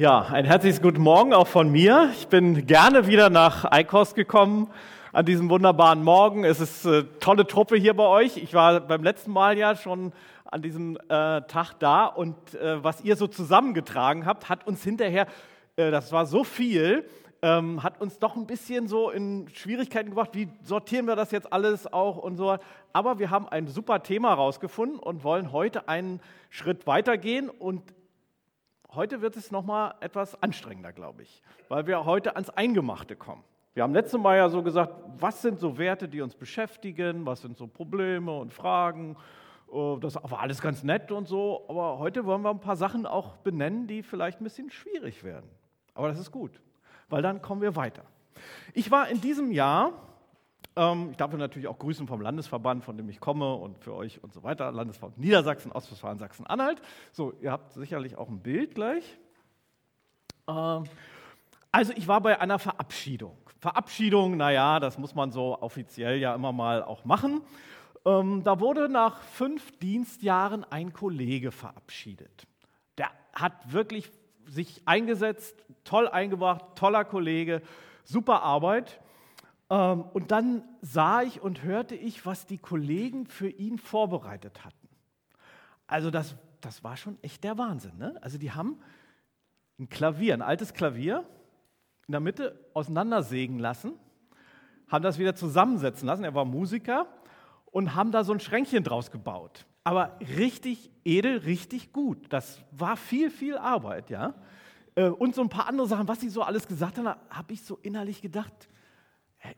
Ja, ein herzliches Guten Morgen auch von mir. Ich bin gerne wieder nach Eikos gekommen an diesem wunderbaren Morgen. Es ist eine tolle Truppe hier bei euch. Ich war beim letzten Mal ja schon an diesem äh, Tag da und äh, was ihr so zusammengetragen habt, hat uns hinterher, äh, das war so viel, ähm, hat uns doch ein bisschen so in Schwierigkeiten gebracht. Wie sortieren wir das jetzt alles auch und so. Aber wir haben ein super Thema rausgefunden und wollen heute einen Schritt weitergehen und heute wird es nochmal etwas anstrengender, glaube ich, weil wir heute ans Eingemachte kommen. Wir haben letztes Mal ja so gesagt, was sind so Werte, die uns beschäftigen, was sind so Probleme und Fragen. Oh, das war alles ganz nett und so, aber heute wollen wir ein paar Sachen auch benennen, die vielleicht ein bisschen schwierig werden. Aber das ist gut, weil dann kommen wir weiter. Ich war in diesem Jahr, ich darf natürlich auch grüßen vom Landesverband, von dem ich komme und für euch und so weiter, Landesverband Niedersachsen, Ostwestfalen, Sachsen-Anhalt. So, ihr habt sicherlich auch ein Bild gleich. Ähm, also ich war bei einer Verabschiedung. Verabschiedung, naja, das muss man so offiziell ja immer mal auch machen. Ähm, da wurde nach fünf Dienstjahren ein Kollege verabschiedet. Der hat wirklich sich eingesetzt, toll eingebracht, toller Kollege, super Arbeit. Ähm, und dann sah ich und hörte ich, was die Kollegen für ihn vorbereitet hatten. Also das, das war schon echt der Wahnsinn. Ne? Also die haben ein Klavier, ein altes Klavier, in der Mitte auseinandersägen lassen, haben das wieder zusammensetzen lassen. Er war Musiker und haben da so ein Schränkchen draus gebaut. Aber richtig edel, richtig gut. Das war viel, viel Arbeit, ja. Äh, und so ein paar andere Sachen, was sie so alles gesagt haben, habe ich so innerlich gedacht,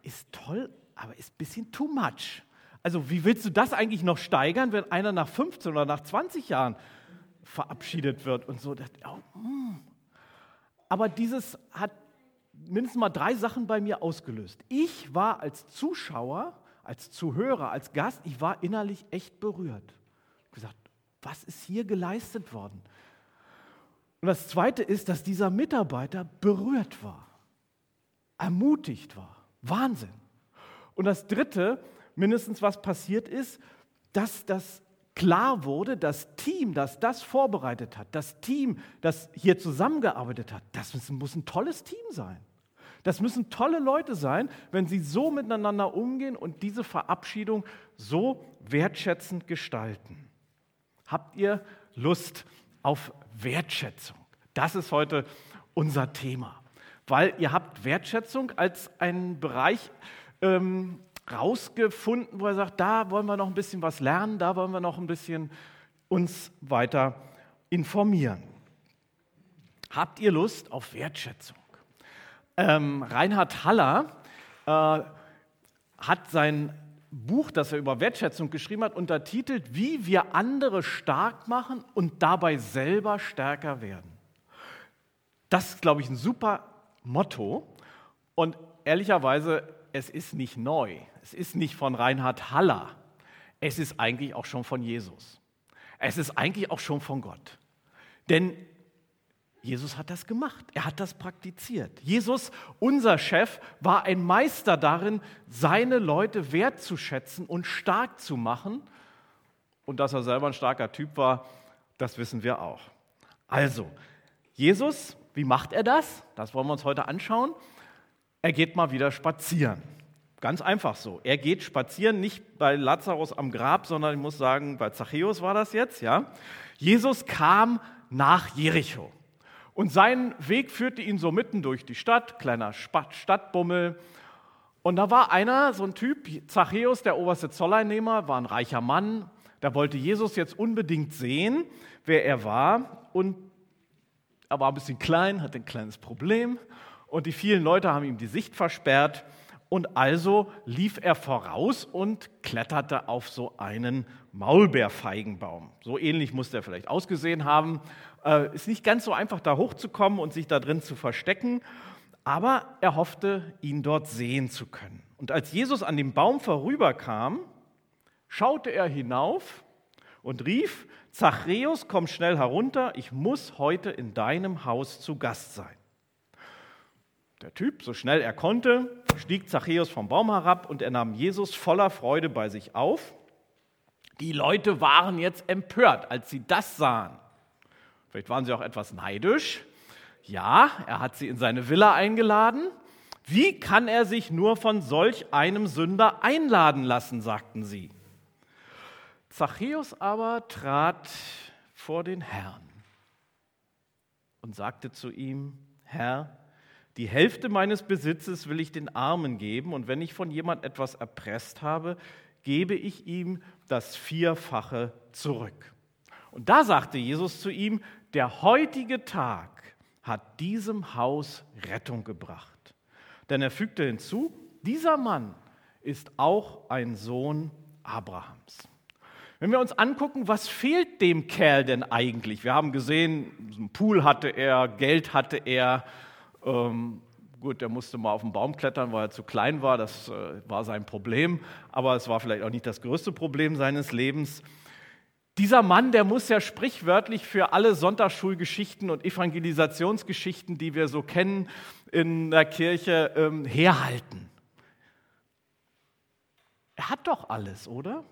ist toll, aber ist ein bisschen too much. Also wie willst du das eigentlich noch steigern, wenn einer nach 15 oder nach 20 Jahren verabschiedet wird und so. Oh, mm. Aber dieses hat mindestens mal drei Sachen bei mir ausgelöst. Ich war als Zuschauer, als Zuhörer, als Gast, ich war innerlich echt berührt. Ich habe gesagt, was ist hier geleistet worden? Und das Zweite ist, dass dieser Mitarbeiter berührt war, ermutigt war. Wahnsinn. Und das Dritte, mindestens was passiert ist, dass das klar wurde, das Team, das das vorbereitet hat, das Team, das hier zusammengearbeitet hat, das muss ein tolles Team sein. Das müssen tolle Leute sein, wenn sie so miteinander umgehen und diese Verabschiedung so wertschätzend gestalten. Habt ihr Lust auf Wertschätzung? Das ist heute unser Thema weil ihr habt Wertschätzung als einen Bereich ähm, rausgefunden, wo er sagt, da wollen wir noch ein bisschen was lernen, da wollen wir noch ein bisschen uns weiter informieren. Habt ihr Lust auf Wertschätzung? Ähm, Reinhard Haller äh, hat sein Buch, das er über Wertschätzung geschrieben hat, untertitelt, wie wir andere stark machen und dabei selber stärker werden. Das ist, glaube ich, ein super Motto. Und ehrlicherweise, es ist nicht neu. Es ist nicht von Reinhard Haller. Es ist eigentlich auch schon von Jesus. Es ist eigentlich auch schon von Gott. Denn Jesus hat das gemacht. Er hat das praktiziert. Jesus, unser Chef, war ein Meister darin, seine Leute wertzuschätzen und stark zu machen. Und dass er selber ein starker Typ war, das wissen wir auch. Also, Jesus wie macht er das? Das wollen wir uns heute anschauen. Er geht mal wieder spazieren. Ganz einfach so. Er geht spazieren, nicht bei Lazarus am Grab, sondern ich muss sagen, bei Zachäus war das jetzt, ja. Jesus kam nach Jericho. Und sein Weg führte ihn so mitten durch die Stadt, kleiner Stadtbummel. Und da war einer, so ein Typ, Zachäus, der oberste Zolleinnehmer, war ein reicher Mann. Der wollte Jesus jetzt unbedingt sehen, wer er war. Und er war ein bisschen klein, hatte ein kleines Problem und die vielen Leute haben ihm die Sicht versperrt. Und also lief er voraus und kletterte auf so einen Maulbeerfeigenbaum. So ähnlich muss der vielleicht ausgesehen haben. Äh, ist nicht ganz so einfach, da hochzukommen und sich da drin zu verstecken, aber er hoffte, ihn dort sehen zu können. Und als Jesus an dem Baum vorüberkam, schaute er hinauf und rief, Zachäus, komm schnell herunter, ich muss heute in deinem Haus zu Gast sein. Der Typ, so schnell er konnte, stieg Zachäus vom Baum herab und er nahm Jesus voller Freude bei sich auf. Die Leute waren jetzt empört, als sie das sahen. Vielleicht waren sie auch etwas neidisch. Ja, er hat sie in seine Villa eingeladen. Wie kann er sich nur von solch einem Sünder einladen lassen, sagten sie. Zachäus aber trat vor den Herrn und sagte zu ihm, Herr, die Hälfte meines Besitzes will ich den Armen geben, und wenn ich von jemand etwas erpresst habe, gebe ich ihm das Vierfache zurück. Und da sagte Jesus zu ihm, der heutige Tag hat diesem Haus Rettung gebracht. Denn er fügte hinzu, dieser Mann ist auch ein Sohn Abrahams. Wenn wir uns angucken, was fehlt dem Kerl denn eigentlich? Wir haben gesehen, einen Pool hatte er, Geld hatte er. Ähm, gut, der musste mal auf den Baum klettern, weil er zu klein war. Das äh, war sein Problem. Aber es war vielleicht auch nicht das größte Problem seines Lebens. Dieser Mann, der muss ja sprichwörtlich für alle Sonntagsschulgeschichten und Evangelisationsgeschichten, die wir so kennen in der Kirche, ähm, herhalten. Er hat doch alles, oder?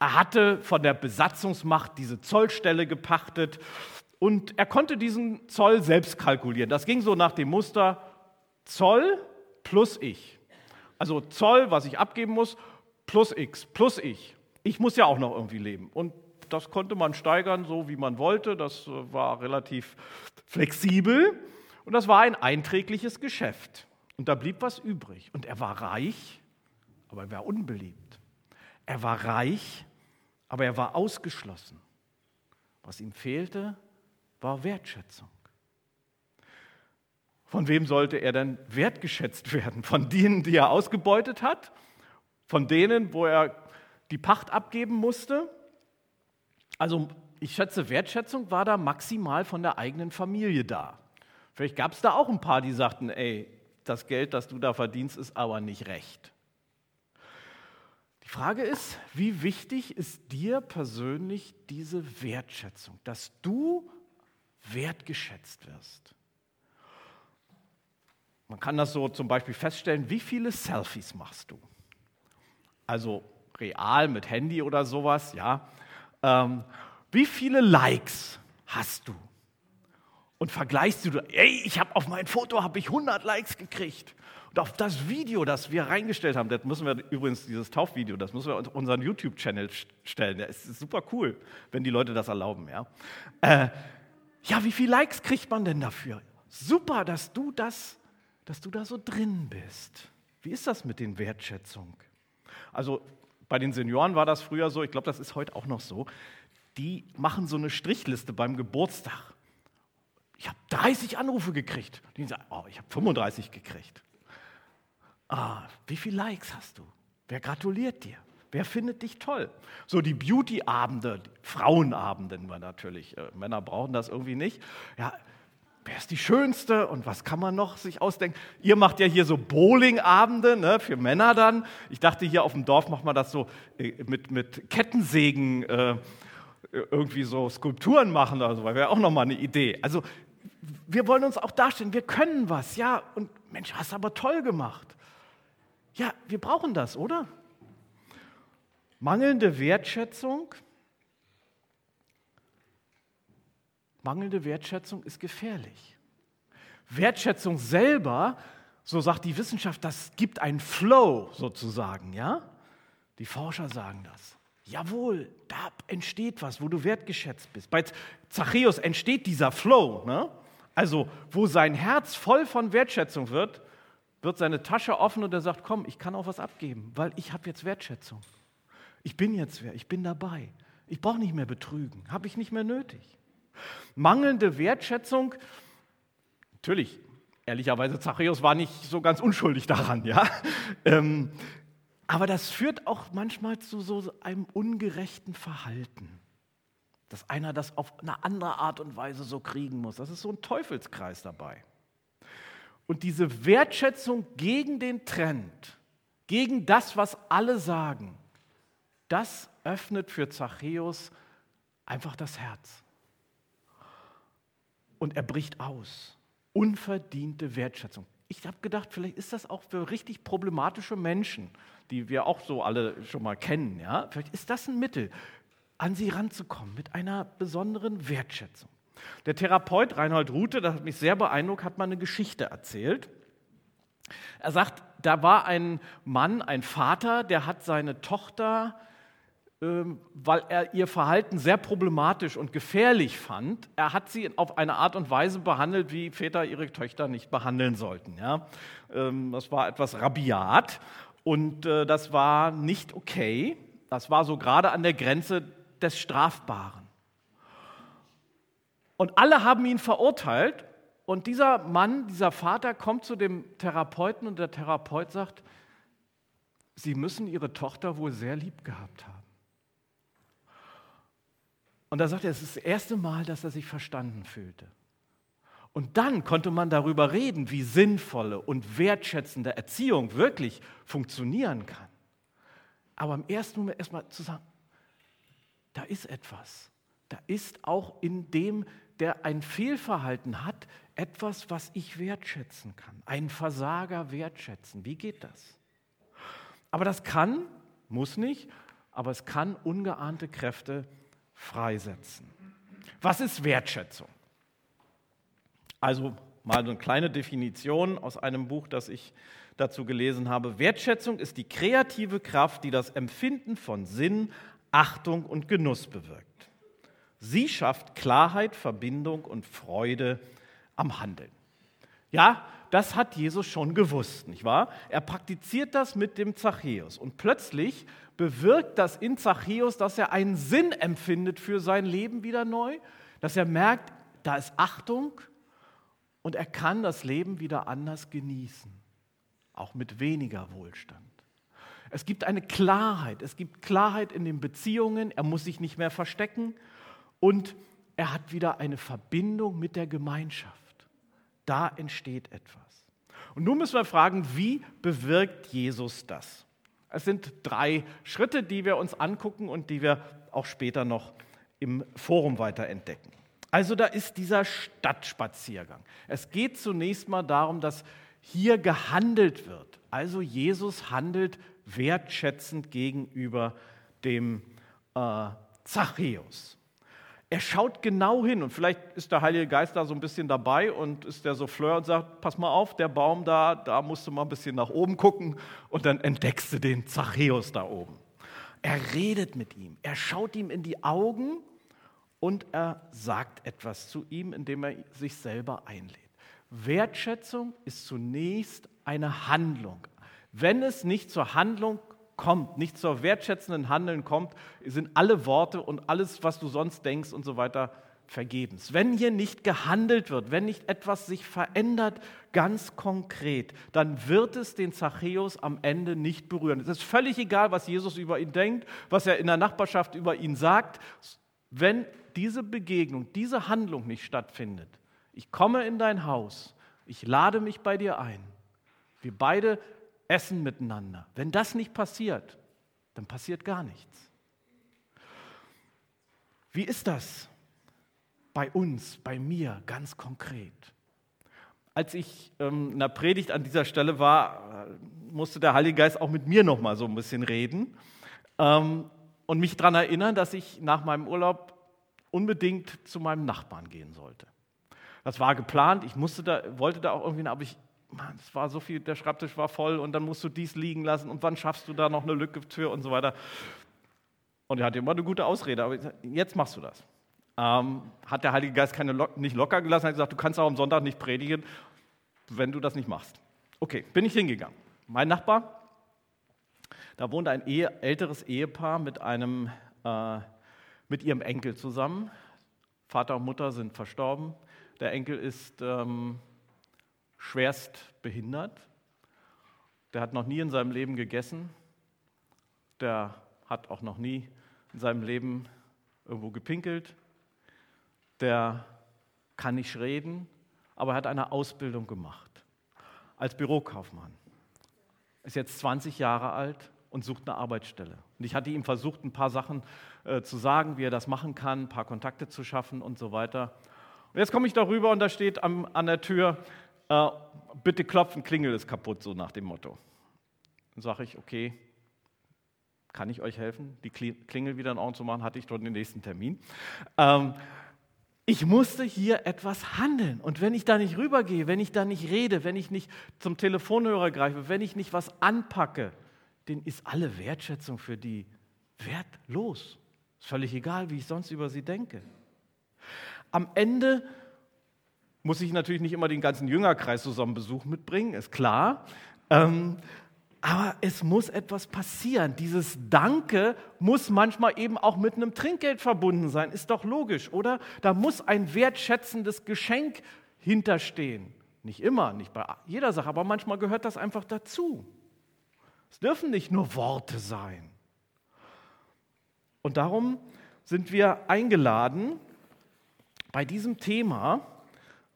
Er hatte von der Besatzungsmacht diese Zollstelle gepachtet und er konnte diesen Zoll selbst kalkulieren. Das ging so nach dem Muster Zoll plus ich. Also Zoll, was ich abgeben muss, plus x, plus ich. Ich muss ja auch noch irgendwie leben. Und das konnte man steigern, so wie man wollte. Das äh, war relativ flexibel. Und das war ein einträgliches Geschäft. Und da blieb was übrig. Und er war reich, aber er war unbeliebt. Er war reich, aber er war ausgeschlossen. Was ihm fehlte, war Wertschätzung. Von wem sollte er denn wertgeschätzt werden? Von denen, die er ausgebeutet hat? Von denen, wo er die Pacht abgeben musste? Also ich schätze, Wertschätzung war da maximal von der eigenen Familie da. Vielleicht gab es da auch ein paar, die sagten, ey, das Geld, das du da verdienst, ist aber nicht recht. Die Frage ist, wie wichtig ist dir persönlich diese Wertschätzung, dass du wertgeschätzt wirst? Man kann das so zum Beispiel feststellen, wie viele Selfies machst du? Also real mit Handy oder sowas, ja. Ähm, wie viele Likes hast du? Und vergleichst du, ey, ich habe auf mein Foto habe ich 100 Likes gekriegt. Auf das Video, das wir reingestellt haben, das müssen wir übrigens, dieses Taufvideo, das müssen wir auf unseren YouTube-Channel stellen. Das ist super cool, wenn die Leute das erlauben. Ja, äh, ja wie viele Likes kriegt man denn dafür? Super, dass du, das, dass du da so drin bist. Wie ist das mit den Wertschätzung? Also bei den Senioren war das früher so, ich glaube, das ist heute auch noch so. Die machen so eine Strichliste beim Geburtstag. Ich habe 30 Anrufe gekriegt. Die sagen, oh, ich habe 35 gekriegt. Ah, wie viele Likes hast du? Wer gratuliert dir? Wer findet dich toll? So die Beauty-Abende, Frauenabende natürlich. Äh, Männer brauchen das irgendwie nicht. Ja, wer ist die Schönste und was kann man noch sich ausdenken? Ihr macht ja hier so Bowling-Abende ne, für Männer dann. Ich dachte, hier auf dem Dorf macht man das so äh, mit, mit Kettensägen. Äh, irgendwie so Skulpturen machen oder so, wäre auch nochmal eine Idee. Also wir wollen uns auch darstellen, wir können was, ja, und Mensch, hast aber toll gemacht. Ja, wir brauchen das, oder? Mangelnde Wertschätzung, mangelnde Wertschätzung ist gefährlich. Wertschätzung selber, so sagt die Wissenschaft, das gibt einen Flow sozusagen, ja? Die Forscher sagen das. Jawohl, da entsteht was, wo du wertgeschätzt bist. Bei Zachäus entsteht dieser Flow. Ne? Also, wo sein Herz voll von Wertschätzung wird, wird seine Tasche offen und er sagt, komm, ich kann auch was abgeben, weil ich habe jetzt Wertschätzung. Ich bin jetzt wer, ich bin dabei. Ich brauche nicht mehr betrügen, habe ich nicht mehr nötig. Mangelnde Wertschätzung, natürlich, ehrlicherweise, Zachäus war nicht so ganz unschuldig daran, ja. Ähm, aber das führt auch manchmal zu so einem ungerechten Verhalten, dass einer das auf eine andere Art und Weise so kriegen muss. Das ist so ein Teufelskreis dabei. Und diese Wertschätzung gegen den Trend, gegen das, was alle sagen, das öffnet für Zachäus einfach das Herz. Und er bricht aus. Unverdiente Wertschätzung. Ich habe gedacht, vielleicht ist das auch für richtig problematische Menschen, die wir auch so alle schon mal kennen. Ja? Vielleicht ist das ein Mittel, an sie ranzukommen mit einer besonderen Wertschätzung. Der Therapeut Reinhold Rute, das hat mich sehr beeindruckt, hat mal eine Geschichte erzählt. Er sagt, da war ein Mann, ein Vater, der hat seine Tochter, ähm, weil er ihr Verhalten sehr problematisch und gefährlich fand, er hat sie auf eine Art und Weise behandelt, wie Väter ihre Töchter nicht behandeln sollten. Ähm, das war etwas rabiat und äh, das war nicht okay. Das war so gerade an der Grenze des Strafbaren. Und alle haben ihn verurteilt. Und dieser Mann, dieser Vater kommt zu dem Therapeuten und der Therapeut sagt, Sie müssen Ihre Tochter wohl sehr lieb gehabt haben. Und da sagt er, es ist das erste Mal, dass er sich verstanden fühlte. Und dann konnte man darüber reden, wie sinnvolle und wertschätzende Erziehung wirklich funktionieren kann. Aber im ersten Moment erstmal zu sagen, da ist etwas. Da ist auch in dem, der ein Fehlverhalten hat, etwas, was ich wertschätzen kann. Ein Versager wertschätzen. Wie geht das? Aber das kann, muss nicht, aber es kann ungeahnte Kräfte freisetzen. Was ist Wertschätzung? Also mal eine kleine Definition aus einem Buch, das ich dazu gelesen habe. Wertschätzung ist die kreative Kraft, die das Empfinden von Sinn, Achtung und Genuss bewirkt. Sie schafft Klarheit, Verbindung und Freude am Handeln. Ja, das hat Jesus schon gewusst, nicht wahr? Er praktiziert das mit dem Zachäus und plötzlich bewirkt das in Zachäus, dass er einen Sinn empfindet für sein Leben wieder neu, dass er merkt, da ist Achtung und er kann das Leben wieder anders genießen, auch mit weniger Wohlstand. Es gibt eine Klarheit, es gibt Klarheit in den Beziehungen, er muss sich nicht mehr verstecken und er hat wieder eine Verbindung mit der Gemeinschaft. Da entsteht etwas. Und nun müssen wir fragen, wie bewirkt Jesus das? Es sind drei Schritte, die wir uns angucken und die wir auch später noch im Forum weiter entdecken. Also da ist dieser Stadtspaziergang. Es geht zunächst mal darum, dass hier gehandelt wird. Also Jesus handelt wertschätzend gegenüber dem äh, Zachäus. Er schaut genau hin und vielleicht ist der Heilige Geist da so ein bisschen dabei und ist der Souffleur und sagt, pass mal auf, der Baum da, da musst du mal ein bisschen nach oben gucken und dann entdeckst du den Zachäus da oben. Er redet mit ihm, er schaut ihm in die Augen und er sagt etwas zu ihm, indem er sich selber einlädt. Wertschätzung ist zunächst eine Handlung. Wenn es nicht zur Handlung kommt, nicht zur wertschätzenden Handeln kommt, sind alle Worte und alles, was du sonst denkst und so weiter, vergebens. Wenn hier nicht gehandelt wird, wenn nicht etwas sich verändert, ganz konkret, dann wird es den Zachäus am Ende nicht berühren. Es ist völlig egal, was Jesus über ihn denkt, was er in der Nachbarschaft über ihn sagt. Wenn diese Begegnung, diese Handlung nicht stattfindet, ich komme in dein Haus, ich lade mich bei dir ein, wir beide essen miteinander. Wenn das nicht passiert, dann passiert gar nichts. Wie ist das bei uns, bei mir ganz konkret? Als ich ähm, in der Predigt an dieser Stelle war, äh, musste der Heilige Geist auch mit mir noch mal so ein bisschen reden ähm, und mich daran erinnern, dass ich nach meinem Urlaub unbedingt zu meinem Nachbarn gehen sollte. Das war geplant, ich musste da, wollte da auch irgendwie, aber ich Mann, es war so viel, der Schreibtisch war voll und dann musst du dies liegen lassen und wann schaffst du da noch eine Lücke für und so weiter. Und er hatte immer eine gute Ausrede, aber jetzt machst du das. Ähm, hat der Heilige Geist keine, nicht locker gelassen, hat gesagt, du kannst auch am Sonntag nicht predigen, wenn du das nicht machst. Okay, bin ich hingegangen. Mein Nachbar, da wohnt ein Ehe, älteres Ehepaar mit, einem, äh, mit ihrem Enkel zusammen. Vater und Mutter sind verstorben. Der Enkel ist ähm, schwerst behindert. Der hat noch nie in seinem Leben gegessen. Der hat auch noch nie in seinem Leben irgendwo gepinkelt. Der kann nicht reden, aber er hat eine Ausbildung gemacht als Bürokaufmann. Ist jetzt 20 Jahre alt und sucht eine Arbeitsstelle. Und ich hatte ihm versucht, ein paar Sachen äh, zu sagen, wie er das machen kann, ein paar Kontakte zu schaffen und so weiter. Und jetzt komme ich darüber und da steht am, an der Tür, äh, bitte klopfen, Klingel ist kaputt, so nach dem Motto. Dann sage ich, okay, kann ich euch helfen, die Klingel wieder in Ordnung zu machen? Hatte ich dort den nächsten Termin. Ähm, ich musste hier etwas handeln. Und wenn ich da nicht rübergehe, wenn ich da nicht rede, wenn ich nicht zum Telefonhörer greife, wenn ich nicht was anpacke, dann ist alle Wertschätzung für die wertlos. Ist völlig egal, wie ich sonst über sie denke. Am Ende muss ich natürlich nicht immer den ganzen Jüngerkreis zusammen Besuch mitbringen, ist klar. Ähm, aber es muss etwas passieren. Dieses Danke muss manchmal eben auch mit einem Trinkgeld verbunden sein. Ist doch logisch, oder? Da muss ein wertschätzendes Geschenk hinterstehen. Nicht immer, nicht bei jeder Sache, aber manchmal gehört das einfach dazu. Es dürfen nicht nur Worte sein. Und darum sind wir eingeladen, bei diesem Thema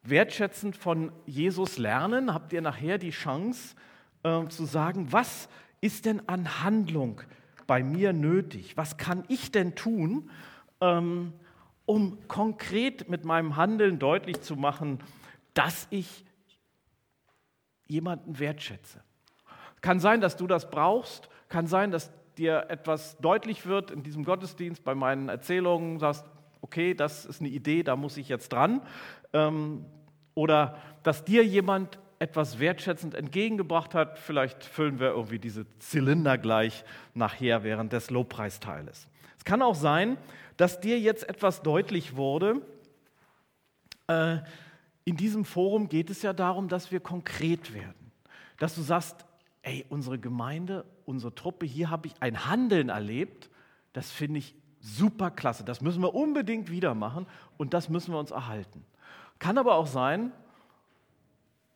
wertschätzend von Jesus lernen, habt ihr nachher die Chance, äh, zu sagen, was ist denn an Handlung bei mir nötig? Was kann ich denn tun, ähm, um konkret mit meinem Handeln deutlich zu machen, dass ich jemanden wertschätze? Kann sein, dass du das brauchst, kann sein, dass dir etwas deutlich wird in diesem Gottesdienst, bei meinen Erzählungen, sagst, okay, das ist eine Idee, da muss ich jetzt dran. Ähm, oder dass dir jemand etwas wertschätzend entgegengebracht hat. Vielleicht füllen wir irgendwie diese Zylinder gleich nachher während des Lobpreisteiles. Es kann auch sein, dass dir jetzt etwas deutlich wurde. Äh, in diesem Forum geht es ja darum, dass wir konkret werden. Dass du sagst, ey, unsere Gemeinde, unsere Truppe, hier habe ich ein Handeln erlebt, das finde ich super klasse. Das müssen wir unbedingt wieder machen und das müssen wir uns erhalten. Kann aber auch sein,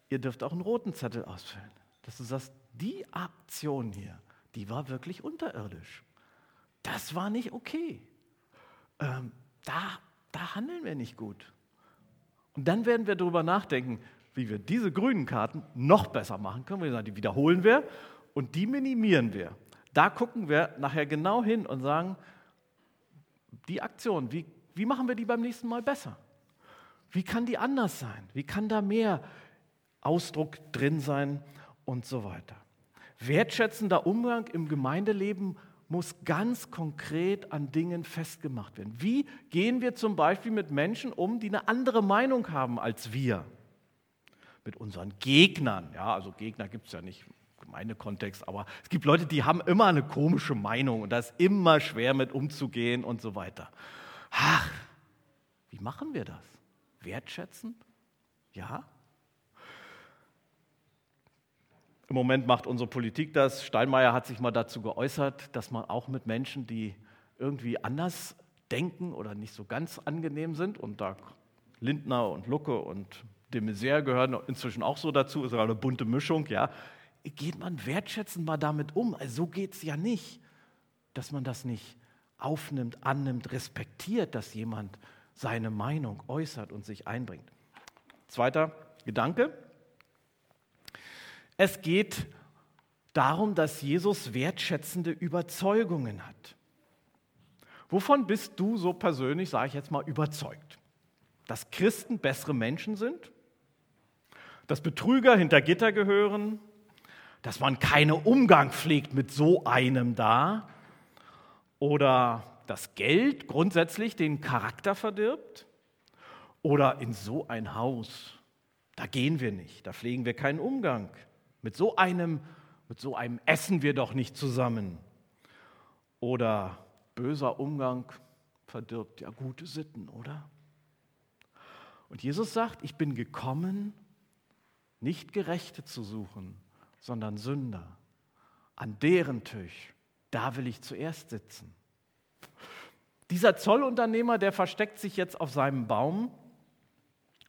ihr dürft auch einen roten Zettel ausfüllen, dass du sagst, die Aktion hier, die war wirklich unterirdisch. Das war nicht okay. Ähm, da, da handeln wir nicht gut. Und dann werden wir darüber nachdenken, wie wir diese grünen Karten noch besser machen können. Wir sagen, die wiederholen wir und die minimieren wir. Da gucken wir nachher genau hin und sagen, die Aktion, wie, wie machen wir die beim nächsten Mal besser? Wie kann die anders sein? Wie kann da mehr Ausdruck drin sein und so weiter. Wertschätzender Umgang im Gemeindeleben muss ganz konkret an Dingen festgemacht werden. Wie gehen wir zum Beispiel mit Menschen um, die eine andere Meinung haben als wir? Mit unseren Gegnern. Ja, also Gegner gibt es ja nicht im Gemeindekontext, aber es gibt Leute, die haben immer eine komische Meinung und da ist immer schwer mit umzugehen und so weiter. Ach, wie machen wir das? Wertschätzend? Ja, Im Moment macht unsere Politik das. Steinmeier hat sich mal dazu geäußert, dass man auch mit Menschen, die irgendwie anders denken oder nicht so ganz angenehm sind, und da Lindner und Lucke und de Maizière gehören inzwischen auch so dazu, ist eine bunte Mischung, ja, geht man wertschätzend mal damit um. Also so geht es ja nicht, dass man das nicht aufnimmt, annimmt, respektiert, dass jemand seine Meinung äußert und sich einbringt. Zweiter Gedanke, es geht darum, dass Jesus wertschätzende Überzeugungen hat. Wovon bist du so persönlich, sage ich jetzt mal, überzeugt? Dass Christen bessere Menschen sind? Dass Betrüger hinter Gitter gehören? Dass man keinen Umgang pflegt mit so einem da? Oder dass Geld grundsätzlich den Charakter verdirbt? Oder in so ein Haus, da gehen wir nicht, da pflegen wir keinen Umgang. Mit so einem, mit so einem essen wir doch nicht zusammen. Oder böser Umgang verdirbt ja gute Sitten, oder? Und Jesus sagt, ich bin gekommen, nicht Gerechte zu suchen, sondern Sünder. An deren Tisch, da will ich zuerst sitzen. Dieser Zollunternehmer, der versteckt sich jetzt auf seinem Baum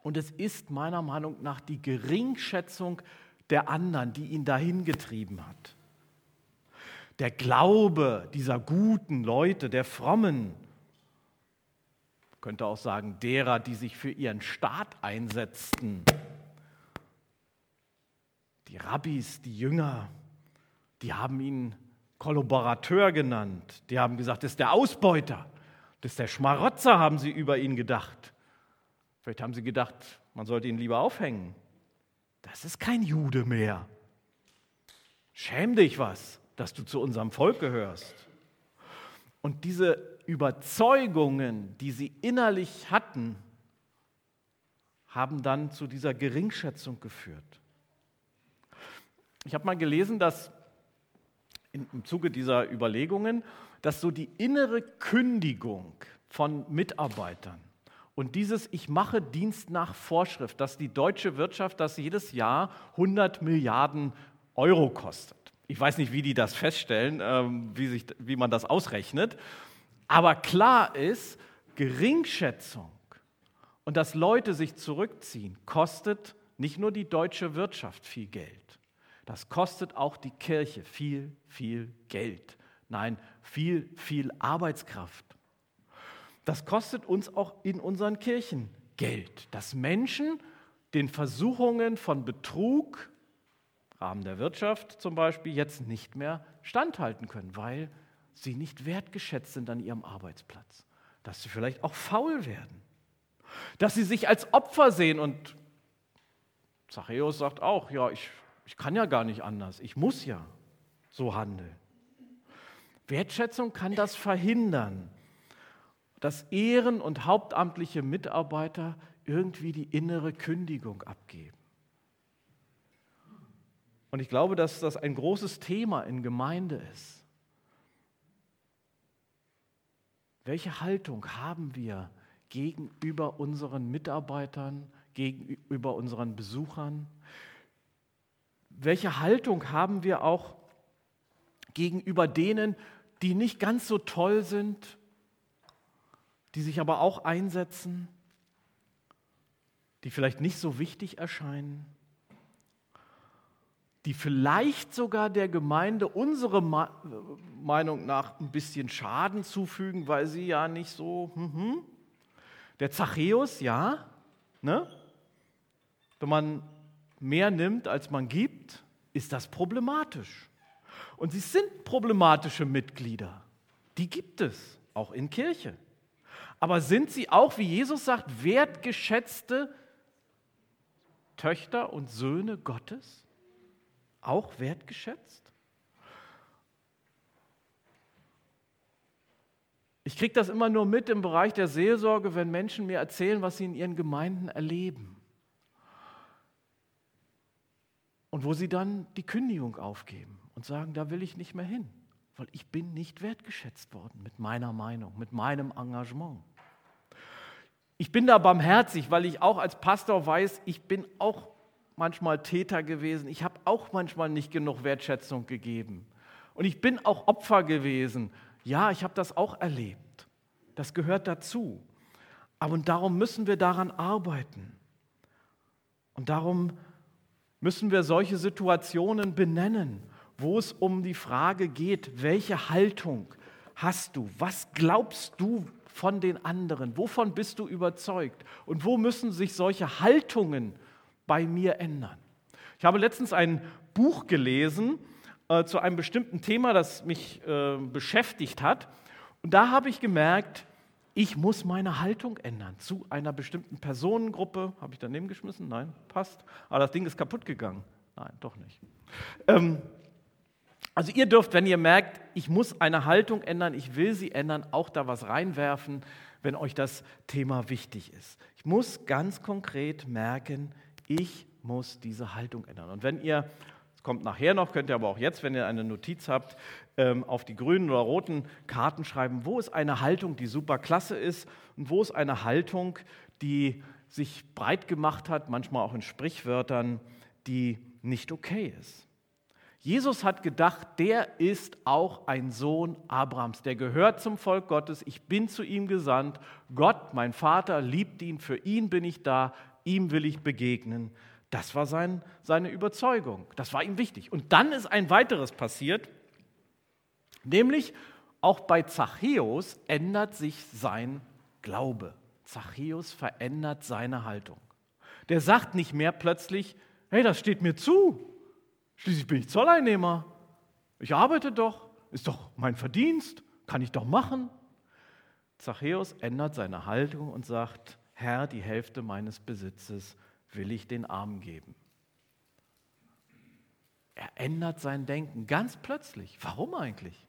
und es ist meiner Meinung nach die Geringschätzung der anderen, die ihn dahin getrieben hat. Der Glaube dieser guten Leute, der frommen, könnte auch sagen, derer, die sich für ihren Staat einsetzten, die Rabbis, die Jünger, die haben ihn Kollaborateur genannt. Die haben gesagt, das ist der Ausbeuter, das ist der Schmarotzer, haben sie über ihn gedacht. Vielleicht haben sie gedacht, man sollte ihn lieber aufhängen das ist kein Jude mehr. Schäm dich was, dass du zu unserem Volk gehörst. Und diese Überzeugungen, die sie innerlich hatten, haben dann zu dieser Geringschätzung geführt. Ich habe mal gelesen, dass im Zuge dieser Überlegungen, dass so die innere Kündigung von Mitarbeitern und dieses Ich mache Dienst nach Vorschrift, dass die deutsche Wirtschaft das jedes Jahr 100 Milliarden Euro kostet. Ich weiß nicht, wie die das feststellen, ähm, wie, sich, wie man das ausrechnet, aber klar ist, Geringschätzung und dass Leute sich zurückziehen, kostet nicht nur die deutsche Wirtschaft viel Geld, das kostet auch die Kirche viel, viel Geld. Nein, viel, viel Arbeitskraft. Das kostet uns auch in unseren Kirchen Geld, dass Menschen den Versuchungen von Betrug, Rahmen der Wirtschaft zum Beispiel, jetzt nicht mehr standhalten können, weil sie nicht wertgeschätzt sind an ihrem Arbeitsplatz, dass sie vielleicht auch faul werden dass sie sich als Opfer sehen. Und Zachäus sagt auch, ja, ich, ich kann ja gar nicht anders, ich muss ja so handeln. Wertschätzung kann das verhindern, dass Ehren- und hauptamtliche Mitarbeiter irgendwie die innere Kündigung abgeben. Und ich glaube, dass das ein großes Thema in Gemeinde ist. Welche Haltung haben wir gegenüber unseren Mitarbeitern, gegenüber unseren Besuchern? Welche Haltung haben wir auch gegenüber denen, die nicht ganz so toll sind, die sich aber auch einsetzen, die vielleicht nicht so wichtig erscheinen, die vielleicht sogar der Gemeinde unserer Meinung nach ein bisschen Schaden zufügen, weil sie ja nicht so, hm, hm, der Zachäus, ja, ne? wenn man mehr nimmt, als man gibt, ist das problematisch. Und sie sind problematische Mitglieder. Die gibt es, auch in Kirche. Aber sind sie auch, wie Jesus sagt, wertgeschätzte Töchter und Söhne Gottes? Auch wertgeschätzt? Ich kriege das immer nur mit im Bereich der Seelsorge, wenn Menschen mir erzählen, was sie in ihren Gemeinden erleben. Und wo sie dann die Kündigung aufgeben und sagen, da will ich nicht mehr hin, weil ich bin nicht wertgeschätzt worden mit meiner Meinung, mit meinem Engagement. Ich bin da barmherzig, weil ich auch als Pastor weiß, ich bin auch manchmal Täter gewesen. Ich habe auch manchmal nicht genug Wertschätzung gegeben. Und ich bin auch Opfer gewesen ja, ich habe das auch erlebt. Das gehört dazu. Aber darum müssen wir daran arbeiten. Und darum müssen wir solche Situationen benennen, wo es um die Frage geht, welche Haltung hast du? Was glaubst du von den anderen? Wovon bist du überzeugt? Und wo müssen sich solche Haltungen bei mir ändern? Ich habe letztens ein Buch gelesen, äh, zu einem bestimmten Thema, das mich äh, beschäftigt hat. Und da habe ich gemerkt, ich muss meine Haltung ändern zu einer bestimmten Personengruppe. Habe ich daneben geschmissen? Nein, passt. Aber das Ding ist kaputt gegangen. Nein, doch nicht. Ähm, also ihr dürft, wenn ihr merkt, ich muss eine Haltung ändern, ich will sie ändern, auch da was reinwerfen, wenn euch das Thema wichtig ist. Ich muss ganz konkret merken, ich muss diese Haltung ändern. Und wenn ihr kommt nachher noch, könnt ihr aber auch jetzt, wenn ihr eine Notiz habt, ähm, auf die grünen oder roten Karten schreiben, wo ist eine Haltung, die super klasse ist und wo ist eine Haltung, die sich breit gemacht hat, manchmal auch in Sprichwörtern, die nicht okay ist. Jesus hat gedacht, der ist auch ein Sohn Abrahams, der gehört zum Volk Gottes, ich bin zu ihm gesandt, Gott, mein Vater, liebt ihn, für ihn bin ich da, ihm will ich begegnen. Das war sein, seine Überzeugung. Das war ihm wichtig. Und dann ist ein weiteres passiert, nämlich auch bei Zachäus ändert sich sein Glaube. Zachäus verändert seine Haltung. Der sagt nicht mehr plötzlich, hey, das steht mir zu. Schließlich bin ich Zolleinnehmer. Ich arbeite doch, ist doch mein Verdienst, kann ich doch machen. Zachäus ändert seine Haltung und sagt, Herr, die Hälfte meines Besitzes will ich den Armen geben. Er ändert sein Denken ganz plötzlich. Warum eigentlich?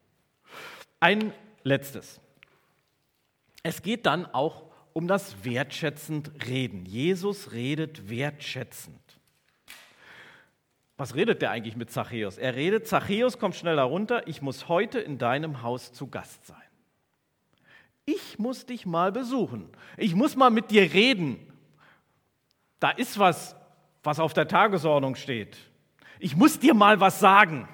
Ein letztes. Es geht dann auch um das wertschätzend reden. Jesus redet wertschätzend. Was redet der eigentlich mit Zachäus? Er redet, Zachäus, komm schnell herunter, ich muss heute in deinem Haus zu Gast sein. Ich muss dich mal besuchen. Ich muss mal mit dir reden. Da ist was, was auf der Tagesordnung steht. Ich muss dir mal was sagen.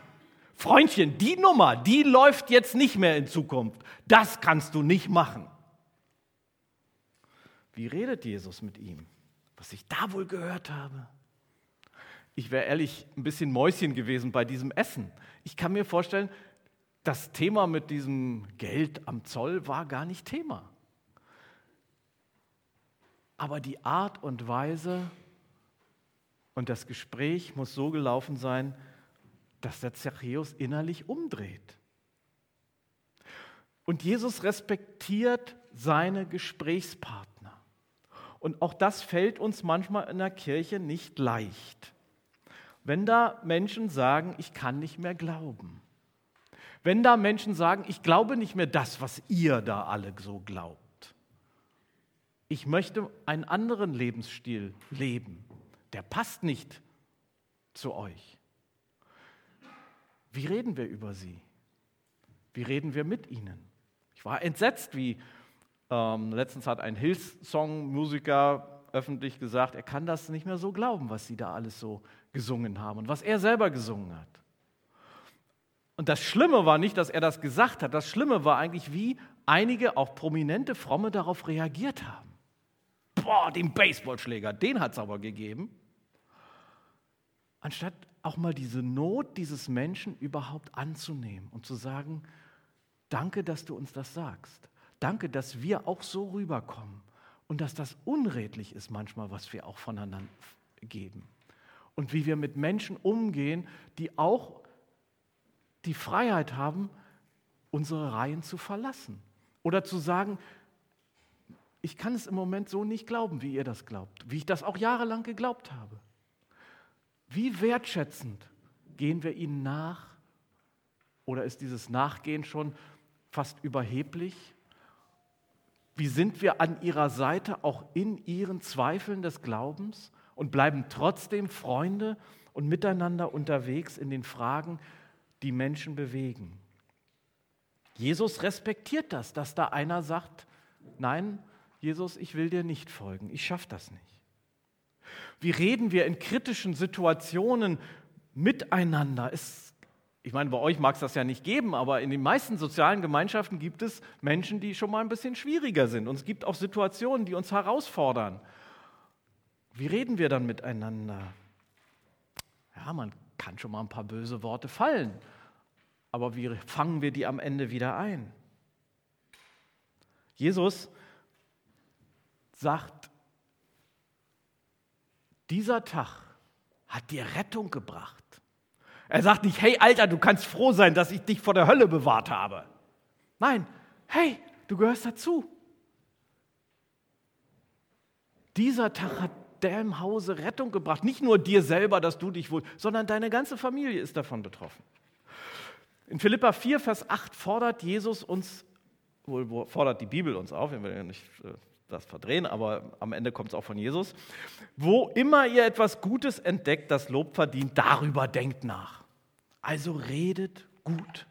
Freundchen, die Nummer, die läuft jetzt nicht mehr in Zukunft. Das kannst du nicht machen. Wie redet Jesus mit ihm? Was ich da wohl gehört habe. Ich wäre ehrlich ein bisschen Mäuschen gewesen bei diesem Essen. Ich kann mir vorstellen, das Thema mit diesem Geld am Zoll war gar nicht Thema. Aber die Art und Weise und das Gespräch muss so gelaufen sein, dass der Zachäus innerlich umdreht. Und Jesus respektiert seine Gesprächspartner. Und auch das fällt uns manchmal in der Kirche nicht leicht. Wenn da Menschen sagen, ich kann nicht mehr glauben. Wenn da Menschen sagen, ich glaube nicht mehr das, was ihr da alle so glaubt. Ich möchte einen anderen Lebensstil leben. Der passt nicht zu euch. Wie reden wir über sie? Wie reden wir mit ihnen? Ich war entsetzt, wie ähm, letztens hat ein Hillsong-Musiker öffentlich gesagt, er kann das nicht mehr so glauben, was sie da alles so gesungen haben und was er selber gesungen hat. Und das Schlimme war nicht, dass er das gesagt hat, das Schlimme war eigentlich, wie einige, auch prominente Fromme, darauf reagiert haben. Boah, den Baseballschläger, den hat es aber gegeben. Anstatt auch mal diese Not dieses Menschen überhaupt anzunehmen und zu sagen, danke, dass du uns das sagst. Danke, dass wir auch so rüberkommen und dass das unredlich ist manchmal, was wir auch voneinander geben und wie wir mit Menschen umgehen, die auch die Freiheit haben, unsere Reihen zu verlassen. Oder zu sagen, ich kann es im Moment so nicht glauben, wie ihr das glaubt, wie ich das auch jahrelang geglaubt habe. Wie wertschätzend gehen wir ihnen nach? Oder ist dieses Nachgehen schon fast überheblich? Wie sind wir an ihrer Seite auch in ihren Zweifeln des Glaubens? und bleiben trotzdem Freunde und miteinander unterwegs in den Fragen, die Menschen bewegen. Jesus respektiert das, dass da einer sagt, nein, Jesus, ich will dir nicht folgen, ich schaffe das nicht. Wie reden wir in kritischen Situationen miteinander? Es, ich meine, bei euch mag es das ja nicht geben, aber in den meisten sozialen Gemeinschaften gibt es Menschen, die schon mal ein bisschen schwieriger sind. Und es gibt auch Situationen, die uns herausfordern. Wie reden wir dann miteinander? Ja, man kann schon mal ein paar böse Worte fallen, aber wie fangen wir die am Ende wieder ein? Jesus sagt, dieser Tag hat dir Rettung gebracht. Er sagt nicht, hey Alter, du kannst froh sein, dass ich dich vor der Hölle bewahrt habe. Nein, hey, du gehörst dazu. Dieser Tag hat deinem Hause Rettung gebracht. Nicht nur dir selber, dass du dich wohl, sondern deine ganze Familie ist davon betroffen. In Philippa 4, Vers 8 fordert Jesus uns, wohl fordert die Bibel uns auf, wir will ja nicht äh, das verdrehen, aber am Ende kommt es auch von Jesus. Wo immer ihr etwas Gutes entdeckt, das Lob verdient, darüber denkt nach. Also redet gut.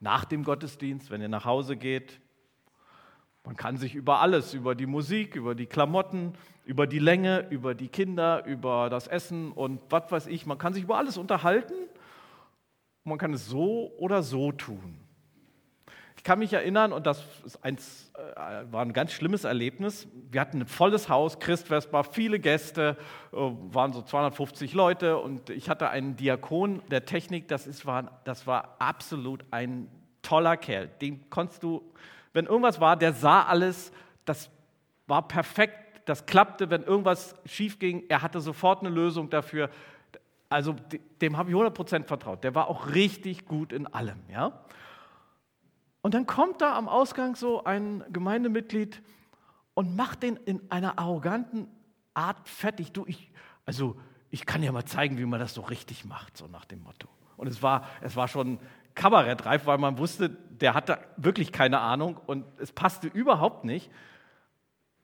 Nach dem Gottesdienst, wenn ihr nach Hause geht, man kann sich über alles, über die Musik, über die Klamotten, über die Länge, über die Kinder, über das Essen und was weiß ich, man kann sich über alles unterhalten. Man kann es so oder so tun. Ich kann mich erinnern, und das eins, äh, war ein ganz schlimmes Erlebnis. Wir hatten ein volles Haus, Christvesper, viele Gäste, äh, waren so 250 Leute und ich hatte einen Diakon der Technik, das, ist, war, das war absolut ein toller Kerl. Den konntest du wenn irgendwas war, der sah alles, das war perfekt, das klappte, wenn irgendwas schief ging, er hatte sofort eine Lösung dafür. Also dem habe ich 100% vertraut. Der war auch richtig gut in allem. Ja? Und dann kommt da am Ausgang so ein Gemeindemitglied und macht den in einer arroganten Art fertig. Du, ich, also ich kann ja mal zeigen, wie man das so richtig macht, so nach dem Motto. Und es war, es war schon kabarettreif, weil man wusste, der hatte wirklich keine Ahnung und es passte überhaupt nicht.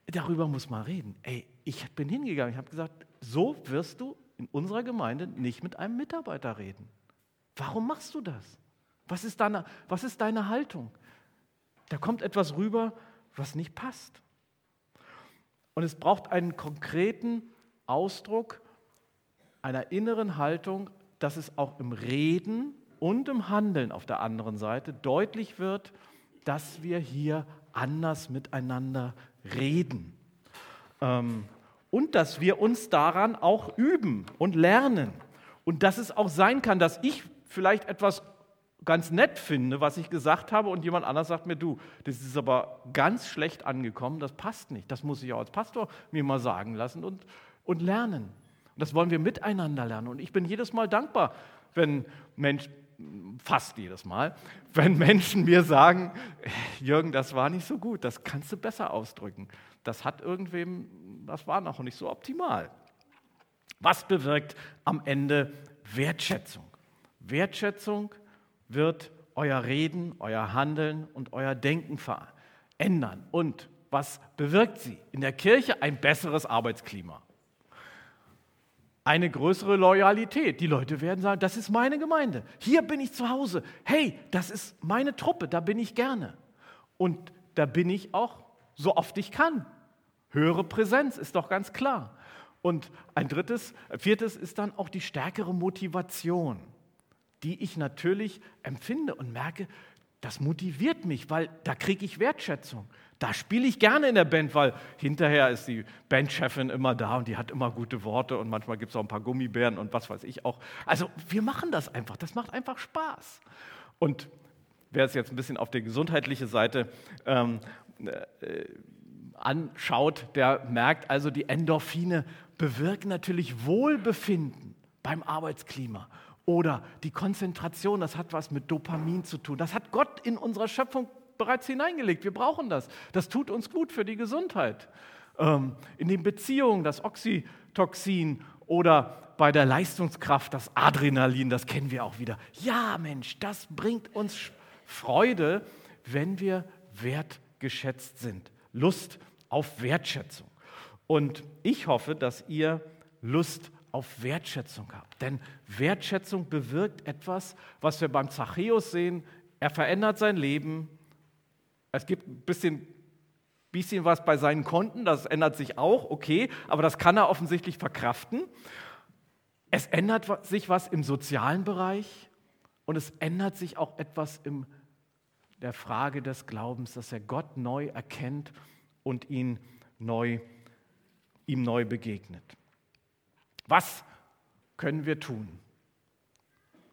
darüber muss man reden. Ey, ich bin hingegangen, ich habe gesagt, so wirst du in unserer Gemeinde nicht mit einem Mitarbeiter reden. Warum machst du das? Was ist deine, was ist deine Haltung? Da kommt etwas rüber, was nicht passt. Und es braucht einen konkreten Ausdruck einer inneren Haltung, dass es auch im Reden und im Handeln auf der anderen Seite deutlich wird, dass wir hier anders miteinander reden. Ähm, und dass wir uns daran auch üben und lernen. Und dass es auch sein kann, dass ich vielleicht etwas ganz nett finde, was ich gesagt habe, und jemand anders sagt mir, du, das ist aber ganz schlecht angekommen, das passt nicht. Das muss ich auch als Pastor mir mal sagen lassen und, und lernen. Und das wollen wir miteinander lernen. Und ich bin jedes Mal dankbar, wenn Menschen, fast jedes Mal, wenn Menschen mir sagen, Jürgen, das war nicht so gut, das kannst du besser ausdrücken. Das hat irgendwem, das war noch nicht so optimal. Was bewirkt am Ende Wertschätzung? Wertschätzung wird euer Reden, euer Handeln und euer Denken verändern. Und was bewirkt sie? In der Kirche ein besseres Arbeitsklima eine größere Loyalität. Die Leute werden sagen, das ist meine Gemeinde. Hier bin ich zu Hause. Hey, das ist meine Truppe, da bin ich gerne. Und da bin ich auch so oft ich kann. Höhere Präsenz ist doch ganz klar. Und ein drittes, viertes ist dann auch die stärkere Motivation, die ich natürlich empfinde und merke, das motiviert mich, weil da kriege ich Wertschätzung. Da spiele ich gerne in der Band, weil hinterher ist die Bandchefin immer da und die hat immer gute Worte und manchmal gibt es auch ein paar Gummibären und was weiß ich auch. Also wir machen das einfach, das macht einfach Spaß. Und wer es jetzt ein bisschen auf die gesundheitliche Seite ähm, äh, anschaut, der merkt also, die Endorphine bewirken natürlich Wohlbefinden beim Arbeitsklima. Oder die Konzentration, das hat was mit Dopamin zu tun. Das hat Gott in unserer Schöpfung bereits hineingelegt. Wir brauchen das. Das tut uns gut für die Gesundheit. Ähm, in den Beziehungen das Oxytoxin oder bei der Leistungskraft das Adrenalin, das kennen wir auch wieder. Ja, Mensch, das bringt uns Freude, wenn wir wertgeschätzt sind. Lust auf Wertschätzung. Und ich hoffe, dass ihr Lust auf Wertschätzung habt. Denn Wertschätzung bewirkt etwas, was wir beim Zachäus sehen. Er verändert sein Leben, es gibt ein bisschen, bisschen was bei seinen Konten, das ändert sich auch, okay, aber das kann er offensichtlich verkraften. Es ändert sich was im sozialen Bereich und es ändert sich auch etwas in der Frage des Glaubens, dass er Gott neu erkennt und ihn neu, ihm neu begegnet. Was können wir tun?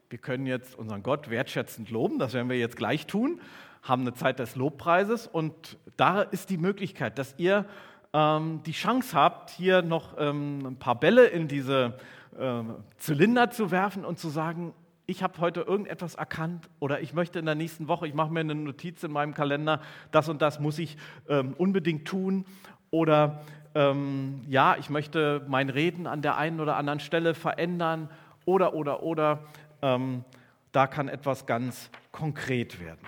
Wir können jetzt unseren Gott wertschätzend loben, das werden wir jetzt gleich tun haben eine Zeit des Lobpreises und da ist die Möglichkeit, dass ihr ähm, die Chance habt, hier noch ähm, ein paar Bälle in diese äh, Zylinder zu werfen und zu sagen, ich habe heute irgendetwas erkannt oder ich möchte in der nächsten Woche, ich mache mir eine Notiz in meinem Kalender, das und das muss ich ähm, unbedingt tun oder ähm, ja, ich möchte mein Reden an der einen oder anderen Stelle verändern oder, oder, oder. Ähm, da kann etwas ganz konkret werden.